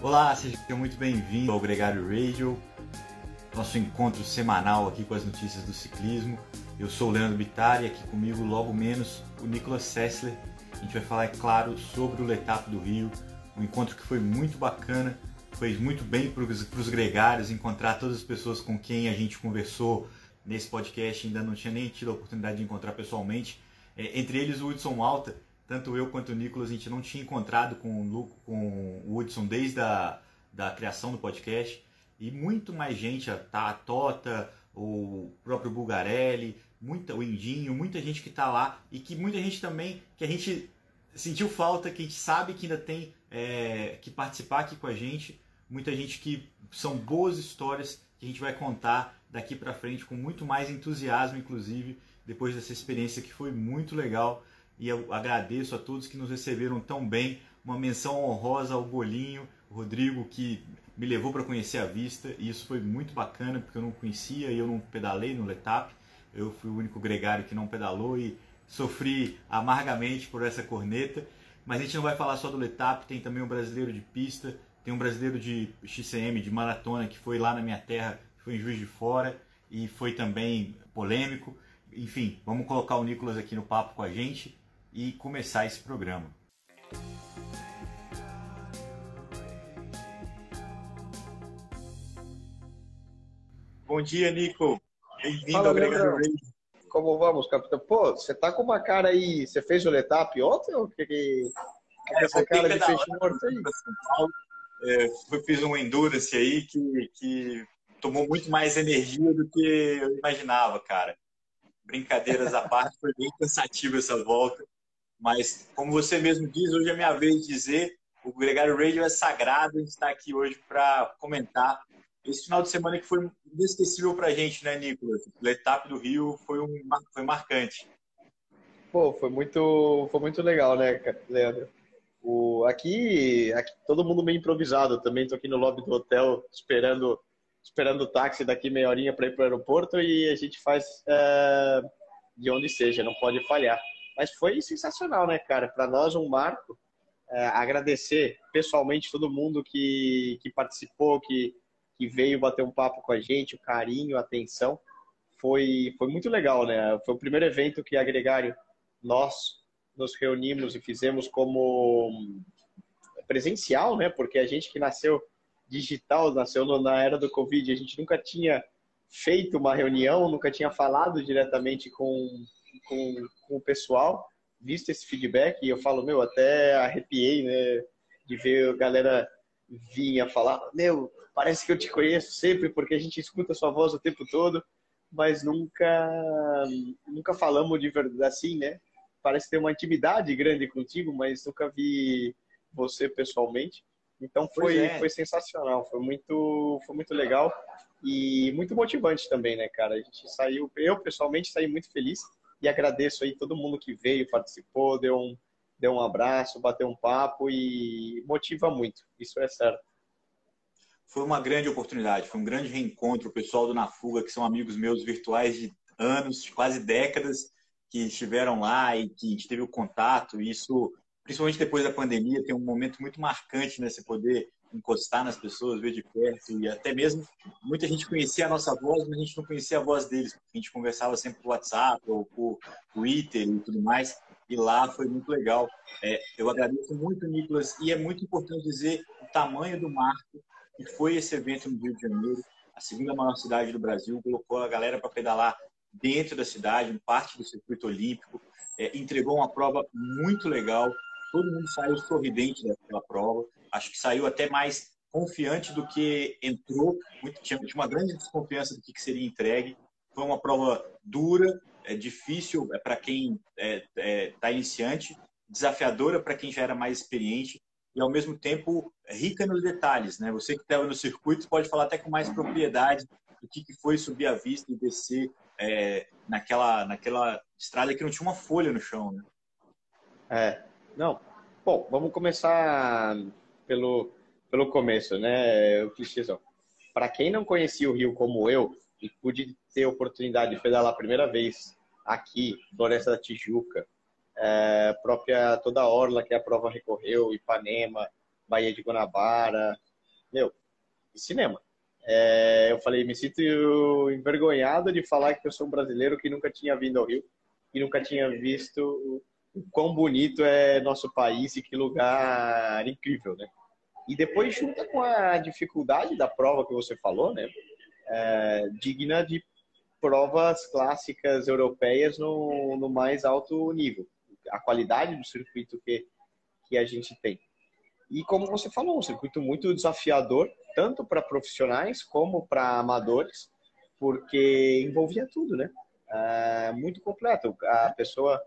Olá, seja muito bem-vindo ao Gregário Radio, nosso encontro semanal aqui com as notícias do ciclismo. Eu sou o Leandro Bittar e aqui comigo, logo menos, o Nicolas Sessler. A gente vai falar, é claro, sobre o Letap do Rio, um encontro que foi muito bacana, fez muito bem para os gregários encontrar todas as pessoas com quem a gente conversou nesse podcast, ainda não tinha nem tido a oportunidade de encontrar pessoalmente. É, entre eles o Hudson Malta, tanto eu quanto o Nicolas, a gente não tinha encontrado com o, com o Hudson desde a da criação do podcast. E muito mais gente, a Tota, o próprio Bulgarelli, muita, o Indinho, muita gente que está lá e que muita gente também, que a gente sentiu falta, que a gente sabe que ainda tem é, que participar aqui com a gente. Muita gente que são boas histórias que a gente vai contar daqui para frente com muito mais entusiasmo, inclusive, depois dessa experiência que foi muito legal e eu agradeço a todos que nos receberam tão bem. Uma menção honrosa ao Bolinho, Rodrigo, que me levou para conhecer a vista e isso foi muito bacana porque eu não conhecia e eu não pedalei no Letap. Eu fui o único gregário que não pedalou e sofri amargamente por essa corneta. Mas a gente não vai falar só do Letap, tem também um brasileiro de pista, tem um brasileiro de XCM, de maratona, que foi lá na minha terra, foi em Juiz de Fora e foi também polêmico. Enfim, vamos colocar o Nicolas aqui no papo com a gente e começar esse programa. Bom dia, Nico. Bem-vindo ao Gregário Radio. Como vamos, capitão? Pô, você tá com uma cara aí. Você fez o Letap ontem ou que, que... É, essa cara de peixe morto aí? É, eu fiz um endurance aí que, que tomou muito mais energia do que eu imaginava, cara. Brincadeiras à parte, foi bem cansativo essa volta. Mas, como você mesmo diz, hoje é minha vez de dizer, o Gregário Radio é sagrado, a gente está aqui hoje para comentar esse final de semana que foi inesquecível para a gente, né, Nicolas? O etapa do Rio foi, um, foi marcante. Pô, foi muito, foi muito legal, né, Leandro? O, aqui, aqui, todo mundo meio improvisado. Também estou aqui no lobby do hotel esperando esperando o táxi daqui meia horinha para ir para o aeroporto e a gente faz é, de onde seja, não pode falhar. Mas foi sensacional, né, cara? Para nós, um marco. É, agradecer pessoalmente todo mundo que, que participou, que, que veio bater um papo com a gente, o carinho, a atenção. Foi, foi muito legal, né? Foi o primeiro evento que a Gregário, nós nos reunimos e fizemos como presencial, né? Porque a gente que nasceu digital, nasceu na era do Covid, a gente nunca tinha feito uma reunião, nunca tinha falado diretamente com, com, com o pessoal, visto esse feedback, e eu falo, meu, até arrepiei, né, de ver a galera vinha falar, meu, parece que eu te conheço sempre, porque a gente escuta a sua voz o tempo todo, mas nunca, nunca falamos de verdade assim, né? Parece ter uma intimidade grande contigo, mas nunca vi você pessoalmente. Então foi, é. foi sensacional, foi muito, foi muito legal e muito motivante também, né, cara? A gente saiu, eu pessoalmente saí muito feliz e agradeço aí todo mundo que veio, participou, deu um, deu um abraço, bateu um papo e motiva muito, isso é certo. Foi uma grande oportunidade, foi um grande reencontro. O pessoal do Na Fuga, que são amigos meus virtuais de anos, de quase décadas, que estiveram lá e que a gente teve o contato. E isso, principalmente depois da pandemia, tem um momento muito marcante, né? Você poder encostar nas pessoas, ver de perto e até mesmo muita gente conhecia a nossa voz, mas a gente não conhecia a voz deles, a gente conversava sempre por WhatsApp ou por Twitter e tudo mais, e lá foi muito legal. É, eu agradeço muito, Nicolas, e é muito importante dizer o tamanho do marco que foi esse evento no Rio de Janeiro, a segunda maior cidade do Brasil, colocou a galera para pedalar dentro da cidade, em parte do circuito olímpico, é, entregou uma prova muito legal, todo mundo saiu sorridente daquela prova. Acho que saiu até mais confiante do que entrou. Muito, tinha, uma grande desconfiança do que, que seria entregue. Foi uma prova dura, é difícil é para quem está é, é, tá iniciante, desafiadora para quem já era mais experiente e ao mesmo tempo rica nos detalhes, né? Você que estava no circuito pode falar até com mais propriedade do que foi subir a vista e descer é, naquela naquela estrada que não tinha uma folha no chão, né? É, não. Bom, vamos começar pelo, pelo começo, né? O clichêzão. Para quem não conhecia o Rio como eu e pude ter a oportunidade de pedalar a primeira vez aqui, Floresta da Tijuca, é, própria toda a Orla que a prova recorreu, Ipanema, Baía de Guanabara, meu, cinema. É, eu falei, me sinto envergonhado de falar que eu sou um brasileiro que nunca tinha vindo ao Rio e nunca tinha visto o quão bonito é nosso país e que lugar incrível, né? E depois junta com a dificuldade da prova que você falou, né? É, digna de provas clássicas europeias no, no mais alto nível. A qualidade do circuito que, que a gente tem. E como você falou, um circuito muito desafiador, tanto para profissionais como para amadores, porque envolvia tudo, né? É, muito completo. A pessoa,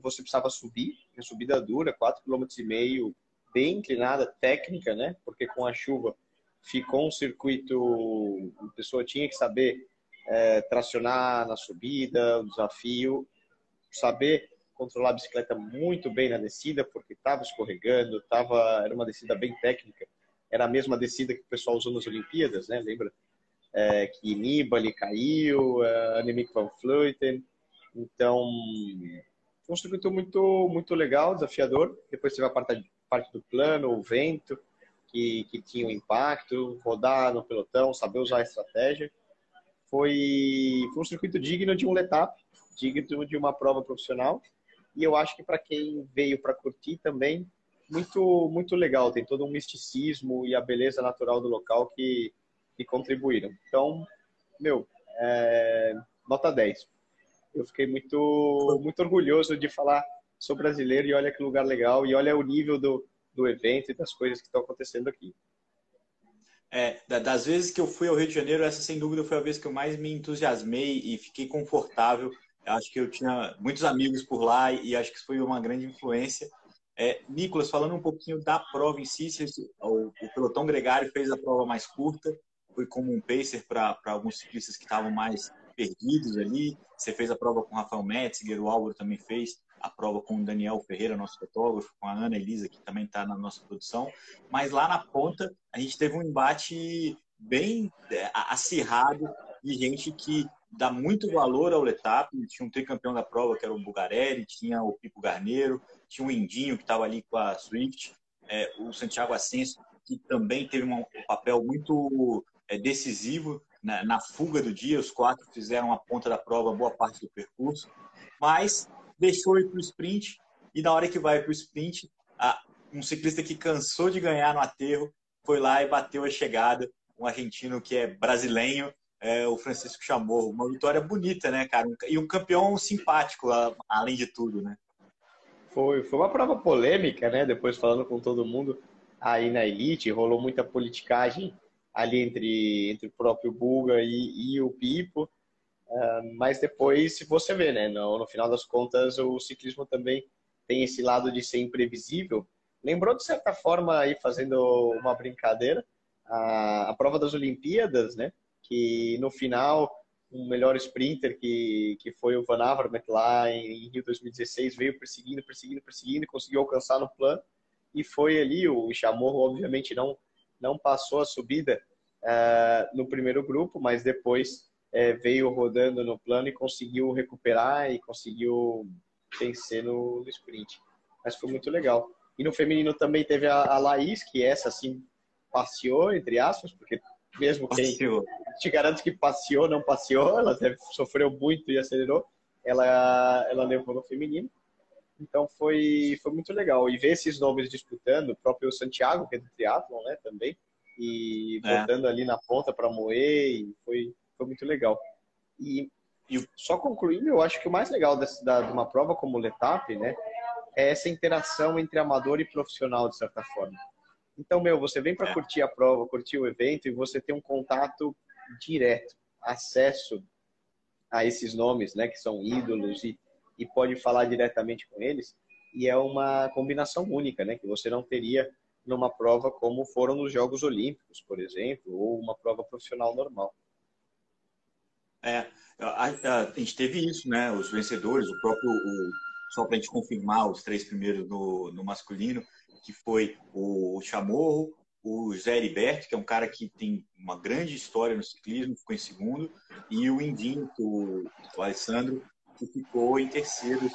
você precisava subir, uma subida dura, 4,5 km, bem inclinada, técnica, né? Porque com a chuva ficou um circuito, a pessoa tinha que saber é, tracionar na subida, o desafio, saber controlar a bicicleta muito bem na descida, porque estava escorregando, tava, era uma descida bem técnica. Era a mesma descida que o pessoal usou nas Olimpíadas, né? Lembra? É, que Nibali caiu, uh, Annemiek van Vleuten. Então, um circuito muito, muito legal, desafiador. Depois teve a parte, parte do plano, o vento, que, que tinha um impacto, rodar no pelotão, saber usar a estratégia. Foi, foi um circuito digno de um letap, digno de uma prova profissional. E eu acho que para quem veio para curtir também, muito muito legal. Tem todo um misticismo e a beleza natural do local que, que contribuíram. Então, meu, é, nota 10. Eu fiquei muito, muito orgulhoso de falar sou brasileiro e olha que lugar legal e olha o nível do, do evento e das coisas que estão acontecendo aqui. É, das vezes que eu fui ao Rio de Janeiro, essa sem dúvida foi a vez que eu mais me entusiasmei e fiquei confortável acho que eu tinha muitos amigos por lá e acho que isso foi uma grande influência. É, Nicolas, falando um pouquinho da prova em si, o, o pelotão gregário fez a prova mais curta, foi como um pacer para alguns ciclistas que estavam mais perdidos ali. Você fez a prova com o Rafael Metziger, o Álvaro também fez a prova com o Daniel Ferreira, nosso fotógrafo, com a Ana Elisa, que também está na nossa produção. Mas lá na ponta, a gente teve um embate bem é, acirrado de gente que dá muito valor ao Letap. Tinha um tricampeão da prova, que era o Bugarelli, tinha o Pipo Garneiro, tinha o Indinho, que estava ali com a Swift, é, o Santiago Ascenso, que também teve um papel muito é, decisivo na, na, fuga do dia. Os quatro fizeram a ponta da prova boa parte do percurso, mas deixou ir para o sprint. E na hora que vai para o sprint, a, um ciclista que cansou de ganhar no aterro foi lá e bateu a chegada. Um argentino que é brasileiro, é, o Francisco Chamorro. Uma vitória bonita, né, cara? E um campeão simpático, além de tudo, né? Foi, foi uma prova polêmica, né? Depois falando com todo mundo aí na elite, rolou muita politicagem ali entre, entre o próprio Bulga e, e o Pipo. Uh, mas depois, se você vê, né? No, no final das contas, o ciclismo também tem esse lado de ser imprevisível. Lembrou, de certa forma, aí fazendo uma brincadeira, a, a prova das Olimpíadas, né? que no final um melhor sprinter que, que foi o Van Avermaet lá em, Rio 2016 veio perseguindo, perseguindo, perseguindo conseguiu alcançar no plano e foi ali o Chamorro obviamente não não passou a subida uh, no primeiro grupo, mas depois uh, veio rodando no plano e conseguiu recuperar e conseguiu vencer no, no, sprint. Mas foi muito legal. E no feminino também teve a, a Laís, que essa assim passeou, entre aspas, porque mesmo quem passeou. te garanto que passeou, não passeou, ela sofreu muito e acelerou, ela, ela levou no feminino. Então foi, foi muito legal. E ver esses nomes disputando, o próprio Santiago, que é do triatlon, né, também, e é. botando ali na ponta para moer, foi, foi muito legal. E, e só concluindo, eu acho que o mais legal dessa, da, de uma prova como o Letap, né, é essa interação entre amador e profissional, de certa forma. Então, meu, você vem para é. curtir a prova, curtir o evento e você tem um contato direto, acesso a esses nomes, né, que são ídolos e, e pode falar diretamente com eles. E é uma combinação única, né, que você não teria numa prova como foram nos Jogos Olímpicos, por exemplo, ou uma prova profissional normal. É, a, a, a gente teve isso, né? Os vencedores, o próprio, o, só para a gente confirmar os três primeiros no, no masculino, que foi o Chamorro, o Zé Heriberto, que é um cara que tem uma grande história no ciclismo, ficou em segundo, e o Indinho, o, o Alessandro, que ficou em terceiro,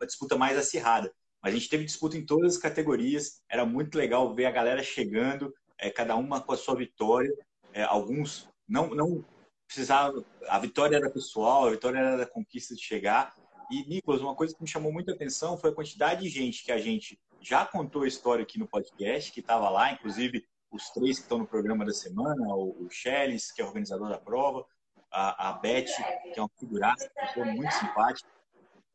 a disputa mais acirrada. Mas a gente teve disputa em todas as categorias, era muito legal ver a galera chegando, é, cada uma com a sua vitória. É, alguns não, não precisavam, a vitória era pessoal, a vitória era da conquista de chegar. E, Nicolas, uma coisa que me chamou muita atenção foi a quantidade de gente que a gente já contou a história aqui no podcast, que estava lá, inclusive os três que estão no programa da semana, o, o que é organizador da prova, a, a Beth, que é uma figuraça, pessoa muito simpática.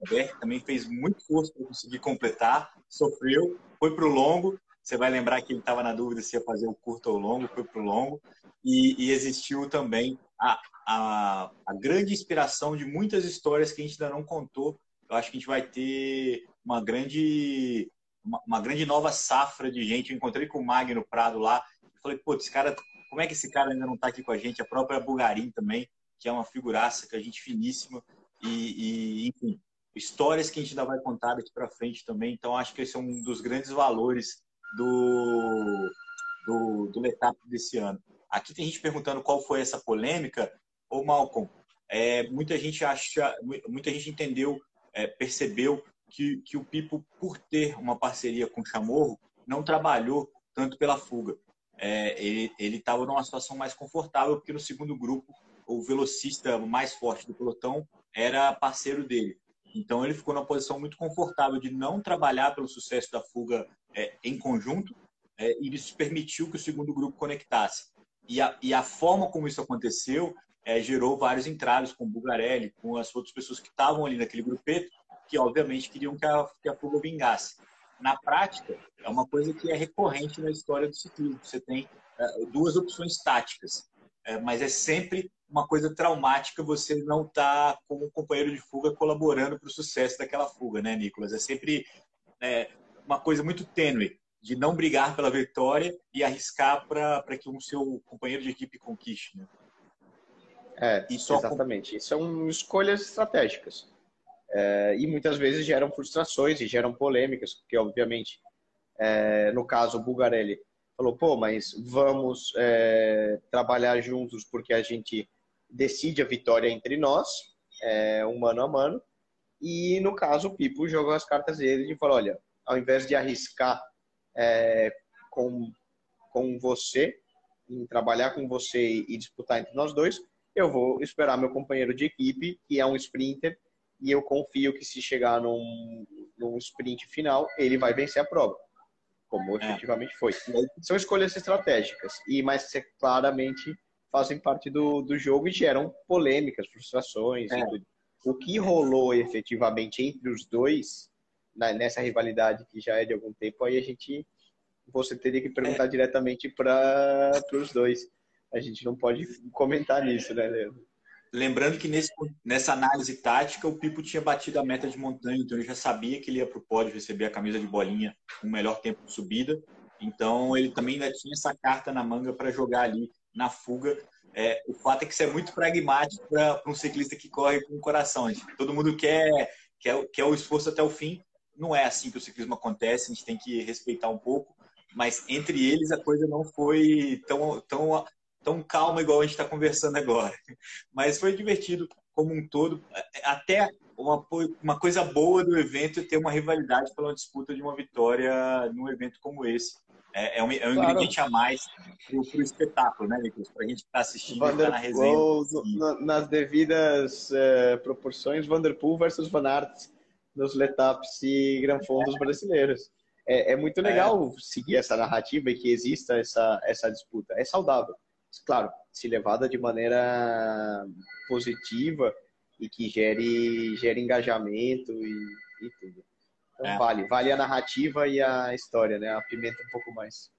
A Beth também fez muito força para conseguir completar, sofreu, foi para o longo. Você vai lembrar que ele estava na dúvida se ia fazer o curto ou o longo, foi para o longo. E, e, existiu também a, a, a grande inspiração de muitas histórias que a gente ainda não contou. Eu acho que a gente vai ter uma grande uma, uma, grande nova safra de gente. Eu encontrei com o Magno Prado lá. Eu falei, pô, esse cara, como é que esse cara ainda não está aqui com a gente? A própria Bulgarim também, que é uma figuraça, que a gente finíssima. E, e, enfim, histórias que a gente ainda vai contar daqui para frente também. Então, acho que esse é um dos grandes valores do, do, do Letap desse ano. Aqui tem gente perguntando qual foi essa polêmica. Ô, Malcolm, é, muita gente acha, muita gente entendeu, é, percebeu que, que o Pipo, por ter uma parceria com o Chamorro, não trabalhou tanto pela fuga. É, ele estava numa situação mais confortável, porque no segundo grupo, o velocista mais forte do pelotão era parceiro dele. Então ele ficou numa posição muito confortável de não trabalhar pelo sucesso da fuga é, em conjunto, é, e isso permitiu que o segundo grupo conectasse. E a, e a forma como isso aconteceu é, gerou vários entraves com o Bugarelli, com as outras pessoas que estavam ali naquele grupeto, que obviamente queriam que a, que a fuga vingasse. Na prática, é uma coisa que é recorrente na história do ciclismo. Você tem é, duas opções táticas, é, mas é sempre uma coisa traumática você não estar tá com o companheiro de fuga colaborando para o sucesso daquela fuga, né, Nicolas? É sempre é, uma coisa muito tênue de não brigar pela vitória e arriscar para que um seu companheiro de equipe conquiste. Né? É, exatamente. Com... São escolhas estratégicas. É, e muitas vezes geram frustrações e geram polêmicas, porque, obviamente, é, no caso, o Bugarelli falou: pô, mas vamos é, trabalhar juntos porque a gente decide a vitória entre nós, é, um mano a mano. E no caso, o Pipo jogou as cartas dele e falou: olha, ao invés de arriscar é, com, com você, em trabalhar com você e disputar entre nós dois, eu vou esperar meu companheiro de equipe, que é um sprinter, e eu confio que se chegar num, num sprint final, ele vai vencer a prova, como é. efetivamente foi. São escolhas estratégicas, e mas claramente fazem parte do, do jogo e geram polêmicas, frustrações. É. O que rolou efetivamente entre os dois, na, nessa rivalidade que já é de algum tempo, aí a gente você teria que perguntar é. diretamente para os dois. A gente não pode comentar nisso, né, Leandro? Lembrando que nesse, nessa análise tática, o Pipo tinha batido a meta de montanha, então ele já sabia que ele ia para o pódio receber a camisa de bolinha com o melhor tempo de subida. Então ele também ainda tinha essa carta na manga para jogar ali na fuga. É, o fato é que isso é muito pragmático para um ciclista que corre com o coração. Gente. Todo mundo quer, quer, quer o esforço até o fim. Não é assim que o ciclismo acontece, a gente tem que respeitar um pouco. Mas entre eles a coisa não foi tão, tão tão calma igual a gente está conversando agora. Mas foi divertido como um todo. Até uma, uma coisa boa do evento é ter uma rivalidade pela disputa de uma vitória num evento como esse. É, é um, é um claro. ingrediente a mais para o espetáculo, né, Nicolas? Para a gente que está assistindo Vander tá na resenha. E... nas devidas é, proporções, Vanderpool versus Van Aert nos Letaps e Granfondos brasileiros. É, é muito legal é. seguir essa narrativa e que exista essa, essa disputa. É saudável claro, se levada de maneira positiva e que gere, gere engajamento e, e tudo. Então é. vale, vale a narrativa e a história, né? A pimenta um pouco mais.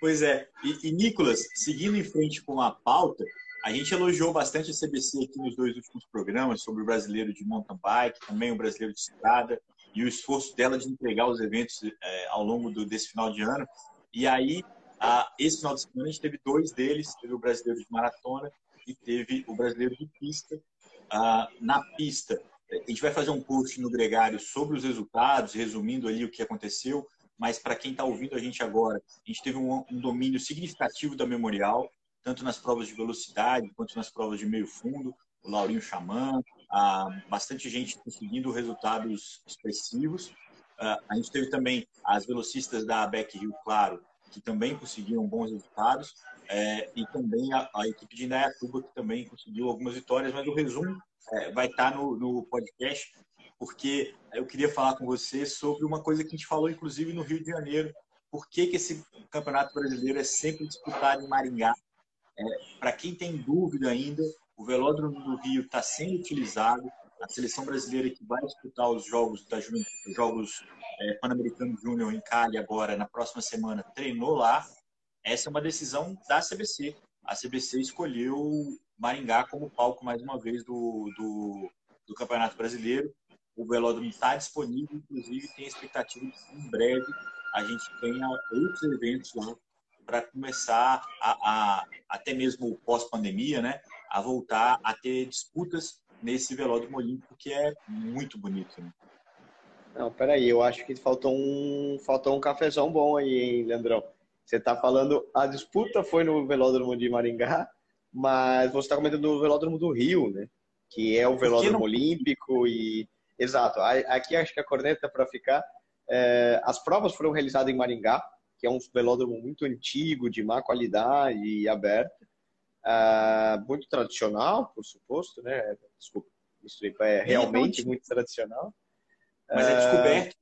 Pois é. E, e Nicolas, seguindo em frente com a pauta, a gente elogiou bastante a CBC aqui nos dois últimos programas sobre o brasileiro de mountain bike, também o brasileiro de estrada e o esforço dela de entregar os eventos é, ao longo do, desse final de ano. E aí ah, esse final de semana a gente teve dois deles, teve o brasileiro de maratona e teve o brasileiro de pista. Ah, na pista, a gente vai fazer um post no Gregário sobre os resultados, resumindo ali o que aconteceu, mas para quem está ouvindo a gente agora, a gente teve um, um, domínio significativo da memorial, tanto nas provas de velocidade quanto nas provas de meio fundo, o Laurinho Xamã, ah, bastante gente conseguindo resultados expressivos. A gente teve também as velocistas da Beck Rio Claro, que também conseguiram bons resultados, é, e também a, a, equipe de Indaiatuba, que também conseguiu algumas vitórias, mas o resumo é, vai estar no, no podcast, porque eu queria falar com você sobre uma coisa que a gente falou, inclusive, no Rio de Janeiro, por que, que esse campeonato brasileiro é sempre disputado em Maringá. É, Para quem tem dúvida ainda, o velódromo do Rio está sendo utilizado, a seleção brasileira que vai disputar os jogos da os jogos é, Pan-Americano Júnior em Cali agora na próxima semana treinou lá. Essa é uma decisão da CBC. A CBC escolheu Maringá como palco mais uma vez do, do, do Campeonato Brasileiro. O velódromo está disponível, inclusive tem expectativa de que em breve a gente tenha outros eventos lá para começar a, a, até mesmo pós-pandemia, né, a voltar a ter disputas nesse velódromo olímpico que é muito bonito. Né? Não, peraí, eu acho que faltou um, faltou um cafezão bom aí, hein, Leandrão? Você está falando, a disputa foi no velódromo de Maringá, mas você está comentando no velódromo do Rio, né? Que é o velódromo não... olímpico e... Exato, aqui acho que a corneta para ficar... É, as provas foram realizadas em Maringá, que é um velódromo muito antigo, de má qualidade e aberto. É, muito tradicional, por suposto, né? Desculpa, isso é realmente muito tradicional. Mas é descoberto.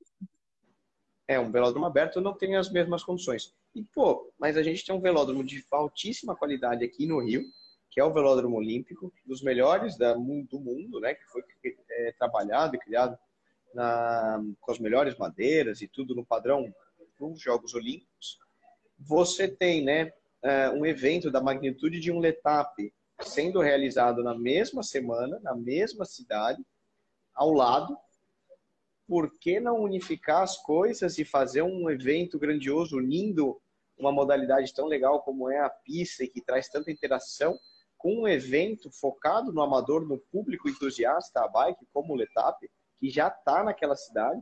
É, um velódromo aberto não tem as mesmas condições. E, pô, mas a gente tem um velódromo de altíssima qualidade aqui no Rio, que é o Velódromo Olímpico, dos melhores da, do mundo, né? Que foi é, trabalhado e criado na, com as melhores madeiras e tudo no padrão dos Jogos Olímpicos. Você tem, né, é, um evento da magnitude de um Letap sendo realizado na mesma semana, na mesma cidade, ao lado, por que não unificar as coisas e fazer um evento grandioso unindo uma modalidade tão legal como é a pista e que traz tanta interação com um evento focado no amador, no público entusiasta a bike, como o Letap, que já está naquela cidade,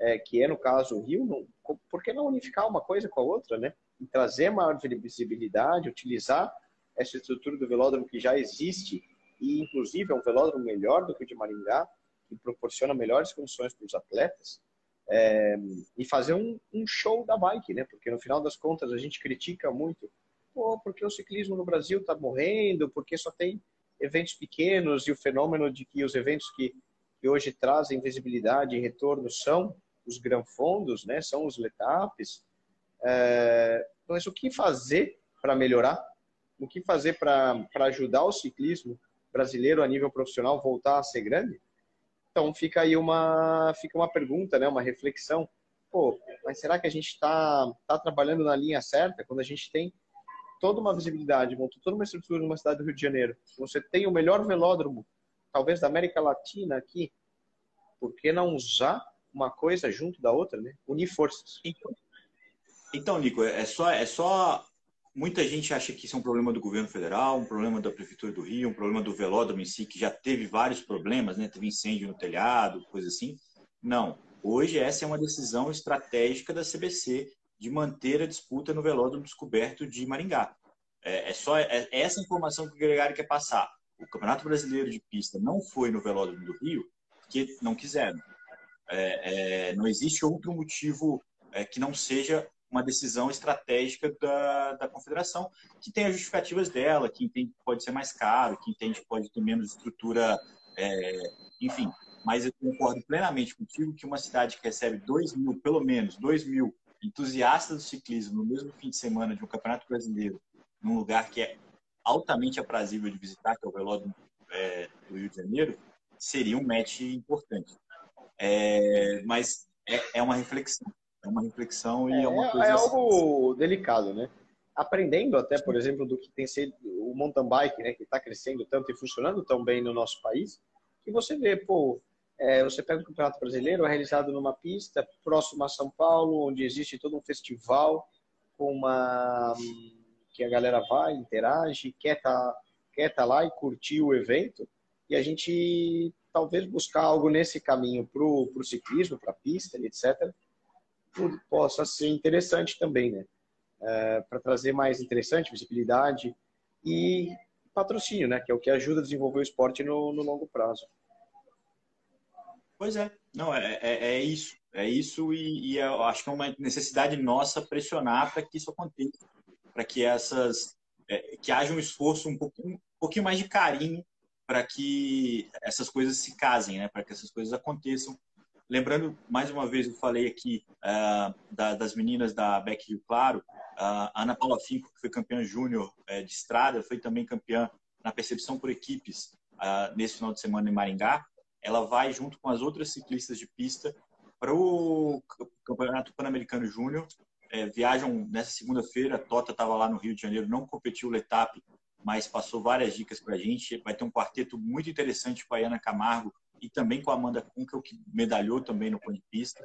é, que é no caso o Rio, não, por que não unificar uma coisa com a outra, né? Trazer maior visibilidade, utilizar essa estrutura do velódromo que já existe e inclusive é um velódromo melhor do que o de Maringá, que proporciona melhores condições para os atletas é, e fazer um, um, show da bike, né? Porque no final das contas a gente critica muito, pô, porque o ciclismo no Brasil está morrendo, porque só tem eventos pequenos e o fenômeno de que os eventos que, que hoje trazem visibilidade e retorno são os granfondos, né? São os letapes. É, mas o que fazer para melhorar? O que fazer para ajudar o ciclismo brasileiro a nível profissional voltar a ser grande? Então fica aí uma, fica uma pergunta, né, uma reflexão. Pô, mas será que a gente está tá trabalhando na linha certa quando a gente tem toda uma visibilidade, montou toda uma estrutura numa cidade do Rio de Janeiro? Você tem o melhor velódromo, talvez da América Latina aqui. Por que não usar uma coisa junto da outra, né? Unir forças. Então, então Nico, é só, é só Muita gente acha que isso é um problema do governo federal, um problema da prefeitura do Rio, um problema do velódromo em si, que já teve vários problemas, né? Teve incêndio no telhado, coisa assim. Não. Hoje essa é uma decisão estratégica da CBC de manter a disputa no velódromo descoberto de Maringá. É, é só é, é essa informação que o Gregário quer passar. O Campeonato Brasileiro de Pista não foi no velódromo do Rio porque não quiseram. É, é não existe outro motivo é, que não seja uma decisão estratégica da, da confederação, que tem as justificativas dela, que entende que pode ser mais caro, que entende que pode ter menos estrutura, é, enfim. Mas eu concordo plenamente contigo que uma cidade que recebe 2 mil, pelo menos 2 mil entusiastas do ciclismo no mesmo fim de semana de um campeonato brasileiro, num lugar que é altamente aprazível de visitar, que é o Velódromo é, do Rio de Janeiro, seria um match importante. É, mas é, é uma reflexão. É uma reflexão e é, é uma coisa. É algo assim. delicado, né? Aprendendo até, por exemplo, do que tem sido o mountain bike, né, que está crescendo tanto e funcionando tão bem no nosso país, que você vê, pô, é, você pega o Campeonato Brasileiro, é realizado numa pista próxima a São Paulo, onde existe todo um festival com uma que a galera vai, interage, quer estar tá, quer tá lá e curtir o evento, e a gente talvez buscar algo nesse caminho para o ciclismo, para a pista, etc possa ser interessante também, né? É, para trazer mais interessante, visibilidade e patrocínio, né? Que é o que ajuda a desenvolver o esporte no, no longo prazo. Pois é, não, é, é, é isso. É isso e, e, eu acho que é uma necessidade nossa pressionar para que isso aconteça, para que essas é, que haja um esforço um pouquinho, um pouquinho mais de carinho para que essas coisas se casem, né? Para que essas coisas aconteçam. Lembrando mais uma vez, eu falei aqui uh, da, das meninas da Beck Rio Claro, uh, a Ana Paula Finco, que foi campeã júnior uh, de estrada, foi também campeã na percepção por equipes uh, nesse final de semana em Maringá. Ela vai junto com as outras ciclistas de pista para o Campeonato Pan-Americano Júnior. É, viajam nessa segunda-feira. Tota estava lá no Rio de Janeiro, não competiu o Letap, mas passou várias dicas para a gente. Vai ter um quarteto muito interessante com a Ana Camargo e também com a Amanda Kunkel, que medalhou também no de pista.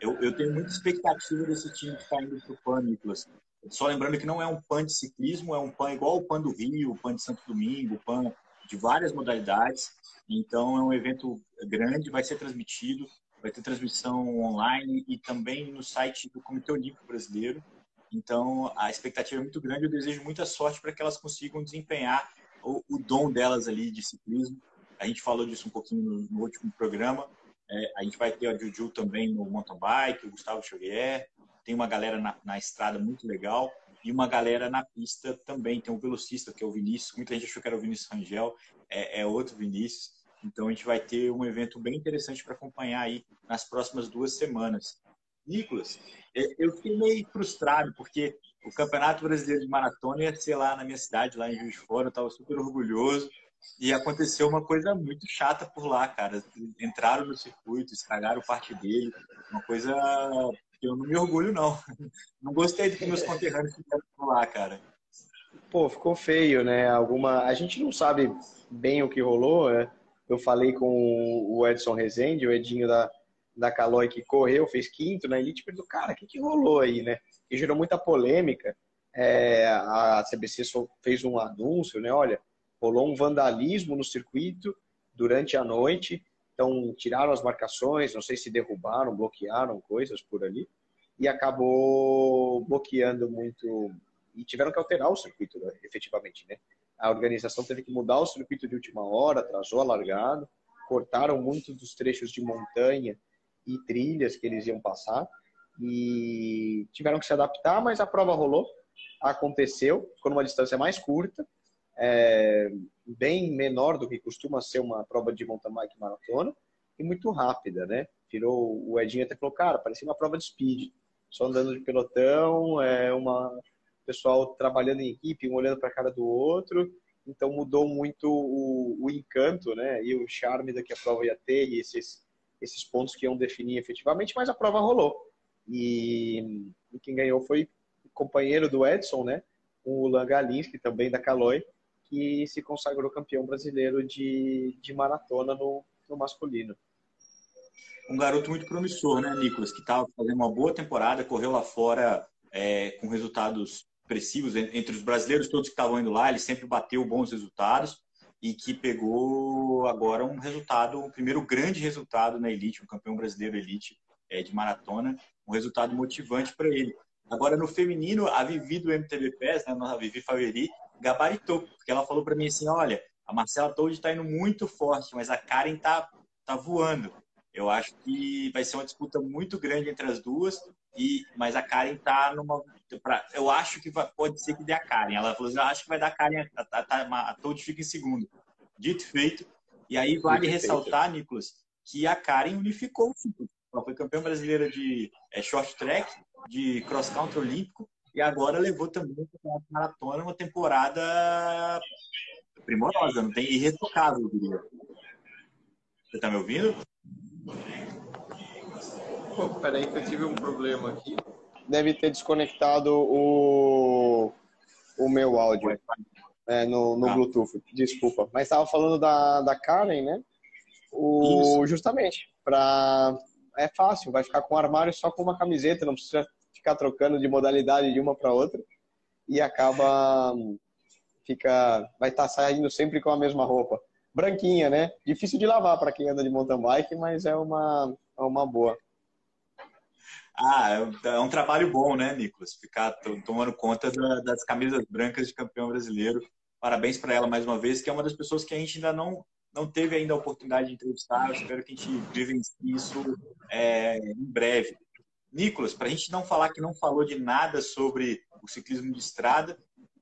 Eu, eu tenho muita expectativa desse time que está indo para o PAN, Nicolas. Só lembrando que não é um PAN de ciclismo, é um PAN igual o PAN do Rio, o PAN de Santo Domingo, o PAN de várias modalidades. Então é um evento grande, vai ser transmitido vai ter transmissão online e também no site do Comitê Olímpico Brasileiro. Então, a expectativa é muito grande. Eu desejo muita sorte para que elas consigam desempenhar o, o, dom delas ali de ciclismo. A gente falou disso um pouquinho no, no último programa. É, a gente vai ter a Juju também no mountain bike, o Gustavo Xavier. Tem uma galera na, na estrada muito legal e uma galera na pista também. Tem um velocista que é o Vinícius. Muita gente achou que era o Vinícius Rangel, é, é outro Vinícius. Então a gente vai ter um evento bem interessante para acompanhar aí nas próximas duas semanas. Nicolas, é, eu fiquei meio frustrado porque o Campeonato Brasileiro de Maratona ia ser lá na minha cidade, lá em Juiz de Fora, eu estava super orgulhoso. E aconteceu uma coisa muito chata por lá, cara. Entraram no circuito, estragaram parte dele. Uma coisa que eu não me orgulho, não. Não gostei do que meus conterrâneos fizeram por lá, cara. Pô, ficou feio, né? Alguma. A gente não sabe bem o que rolou, né? Eu falei com o Edson Rezende, o Edinho da, da Caloi, que correu, fez quinto na Elite, perguntou, cara, o que, que rolou aí, né? E gerou muita polêmica. É, a CBC fez um anúncio, né? Olha, rolou um vandalismo no circuito durante a noite, então tiraram as marcações, não sei se derrubaram, bloquearam coisas por ali, e acabou bloqueando muito. E tiveram que alterar o circuito, né, efetivamente, né? a organização teve que mudar o circuito de última hora, atrasou a largada, cortaram muitos dos trechos de montanha e trilhas que eles iam passar e tiveram que se adaptar, mas a prova rolou, aconteceu, ficou numa distância mais curta, é, bem menor do que costuma ser uma prova de mountain bike maratona e muito rápida, né? Virou, o Edinho até falou, cara, parecia uma prova de speed, só andando de pelotão, é uma pessoal trabalhando em equipe, um olhando para a cara do outro. Então mudou muito o, o, encanto, né? E o charme da que a prova ia ter e esses, esses pontos que iam definir efetivamente, mas a prova rolou. E, e quem ganhou foi o companheiro do Edson, né? O Lan Galinski, também da Caloi, que se consagrou campeão brasileiro de, de maratona no, no masculino. Um garoto muito promissor, né, Nicolas? Que estava fazendo uma boa temporada, correu lá fora é, com resultados expressivos entre os brasileiros todos que estavam indo lá, ele sempre bateu bons resultados e que pegou agora um resultado, um primeiro grande resultado na elite, um campeão brasileiro elite é, de maratona, um resultado motivante para ele. Agora no feminino, a Vivi do MTV PES, né, a Vivi Faveri, gabaritou, porque ela falou para mim assim, olha, a Marcela Toad está indo muito forte, mas a Karen tá tá voando. Eu acho que vai ser uma disputa muito grande entre as duas, e mas a Karen tá numa. Pra, eu acho que vai, pode ser que dê a Karen. Ela falou assim: eu acho que vai dar a Karen, a, a, a, a fica em segundo. Dito feito. E aí vale Dito ressaltar, feito. Nicolas, que a Karen unificou o. Ela foi campeã brasileira de é, short track, de cross country olímpico, e agora levou também a maratona uma temporada primorosa, não tem irretocável, eu diria. Você tá me ouvindo? Pô, peraí que eu tive um problema aqui. Deve ter desconectado o, o meu áudio é, no, no ah. Bluetooth. Desculpa. Mas estava falando da, da Karen, né? O, justamente. Pra, é fácil, vai ficar com o armário só com uma camiseta, não precisa ficar trocando de modalidade de uma para outra. E acaba. Fica, vai estar tá saindo sempre com a mesma roupa branquinha, né? Difícil de lavar para quem anda de mountain bike, mas é uma, é uma boa. Ah, é, é um trabalho bom, né, Nicolas? Ficar tomando conta das camisas brancas de campeão brasileiro. Parabéns para ela mais uma vez, que é uma das pessoas que a gente ainda não não teve ainda a oportunidade de entrevistar. Eu espero que a gente vivencie isso é, em breve. Nicolas, para a gente não falar que não falou de nada sobre o ciclismo de estrada,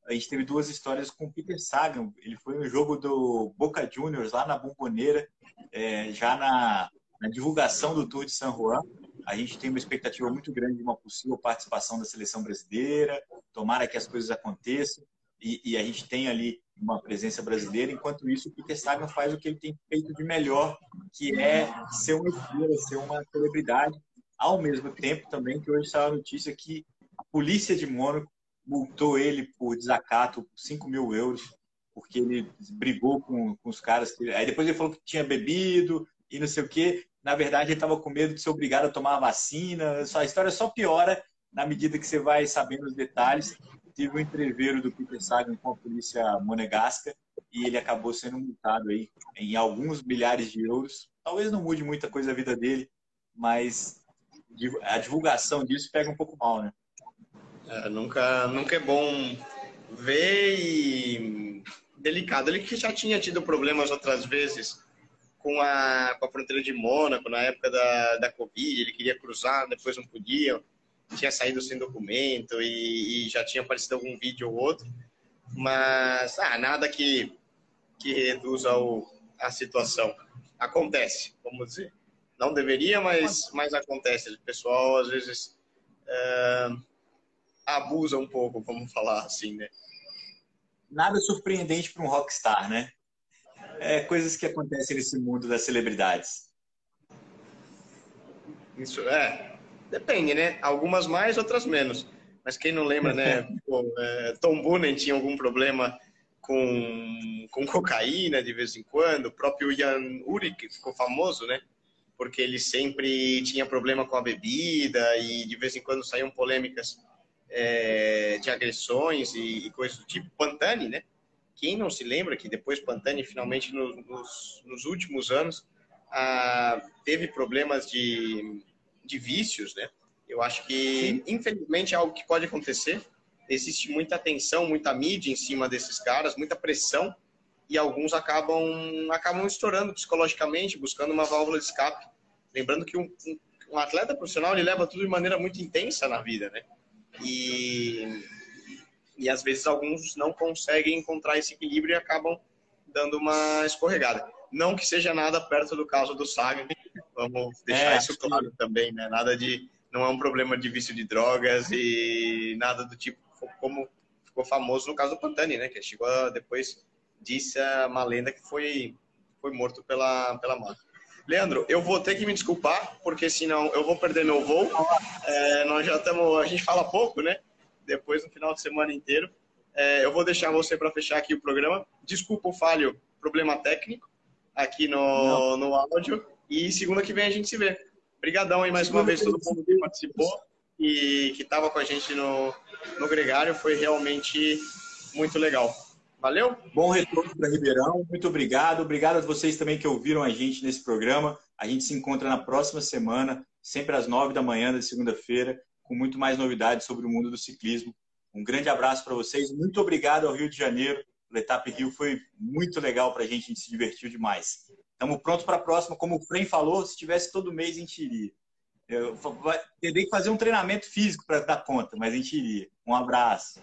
a gente teve duas histórias com o Peter Sagan. Ele foi no jogo do Boca Juniors lá na Bomboneira, é, já na, na, divulgação do Tour de San Juan. A gente tem uma expectativa muito grande de uma possível participação da seleção brasileira. Tomara que as coisas aconteçam e, e a gente tem ali uma presença brasileira. Enquanto isso, o Peter Sagan faz o que ele tem feito de melhor, que é ser uma estrela, ser uma celebridade. Ao mesmo tempo, também, que hoje saiu a notícia que a polícia de Mônaco multou ele por desacato por 5 mil euros, porque ele brigou com, com os caras. Aí depois ele falou que tinha bebido e não sei o quê. Na verdade, ele estava com medo de ser obrigado a tomar a vacina. A história só piora na medida que você vai sabendo os detalhes teve um entreveiro do Peter Sagan com a polícia monegasca e ele acabou sendo multado aí em alguns milhares de euros. Talvez não mude muita coisa a vida dele, mas a divulgação disso pega um pouco mal, né? É, nunca, nunca é bom ver e delicado. Ele que já tinha tido problemas outras vezes com a, com a fronteira de Mônaco, na época da, da Covid, ele queria cruzar, depois não podia tinha saído sem documento e, e, já tinha aparecido algum vídeo ou outro, mas ah, nada que, que reduza o, a situação. Acontece, vamos dizer. Não deveria, mas, mas acontece. O pessoal às vezes uh, abusa um pouco, vamos falar assim, né? Nada surpreendente para um rockstar, né? É coisas que acontecem nesse mundo das celebridades. Isso é, Depende, né? Algumas mais, outras menos. Mas quem não lembra, né? Pô, é, Tom Boonen tinha algum problema com, com cocaína de vez em quando. O próprio Jan Urik ficou famoso, né? Porque ele sempre tinha problema com a bebida e de vez em quando saíam polêmicas é, de agressões e, e, coisas do tipo. Pantani, né? Quem não se lembra que depois Pantani, finalmente, no, nos, nos últimos anos, teve problemas de de vícios, né? Eu acho que, Sim. infelizmente, é algo que pode acontecer. Existe muita tensão, muita mídia em cima desses caras, muita pressão, e alguns acabam, acabam estourando psicologicamente, buscando uma válvula de escape. Lembrando que um, um atleta profissional ele leva tudo de maneira muito intensa na vida, né? E, e às vezes alguns não conseguem encontrar esse equilíbrio e acabam dando uma escorregada. Não que seja nada perto do caso do Saga, vamos deixar é, isso claro também, né? Nada de. Não é um problema de vício de drogas e nada do tipo, como ficou famoso no caso do Pantani, né? Que chegou a, depois disse uma lenda que foi, foi morto pela, pela moto. Leandro, eu vou ter que me desculpar, porque senão eu vou perder meu voo. É, nós já estamos. A gente fala pouco, né? Depois no final de semana inteiro. É, eu vou deixar você para fechar aqui o programa. Desculpa o falho, problema técnico aqui no, no áudio. E segunda que vem a gente se vê. Obrigadão aí mais segunda uma vez todo mundo que participou e que estava com a gente no, no Gregário. Foi realmente muito legal. Valeu? Bom retorno para Ribeirão. Muito obrigado. Obrigado a vocês também que ouviram a gente nesse programa. A gente se encontra na próxima semana, sempre às nove da manhã da segunda-feira, com muito mais novidades sobre o mundo do ciclismo. Um grande abraço para vocês. Muito obrigado ao Rio de Janeiro. O Etap Rio foi muito legal para a gente, a gente se divertiu demais. Estamos prontos para a próxima. Como o Frem falou, se tivesse todo mês, a gente iria. Eu teria que fazer um treinamento físico para dar conta, mas a gente iria. Um abraço.